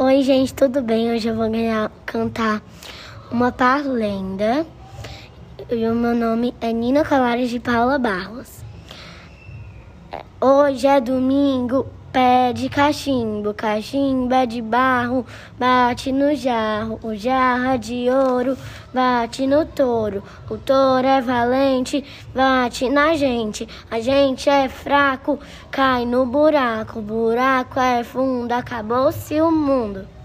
Oi, gente, tudo bem? Hoje eu vou ganhar, cantar uma parlenda. E o meu nome é Nina Colares de Paula Barros. Hoje é domingo, pé de cachimbo, cachimbo é de barro, bate no jarro, o jarro é de ouro, bate no touro, o touro é valente, bate na gente, a gente é fraco, cai no buraco, o buraco é fundo, acabou-se o mundo.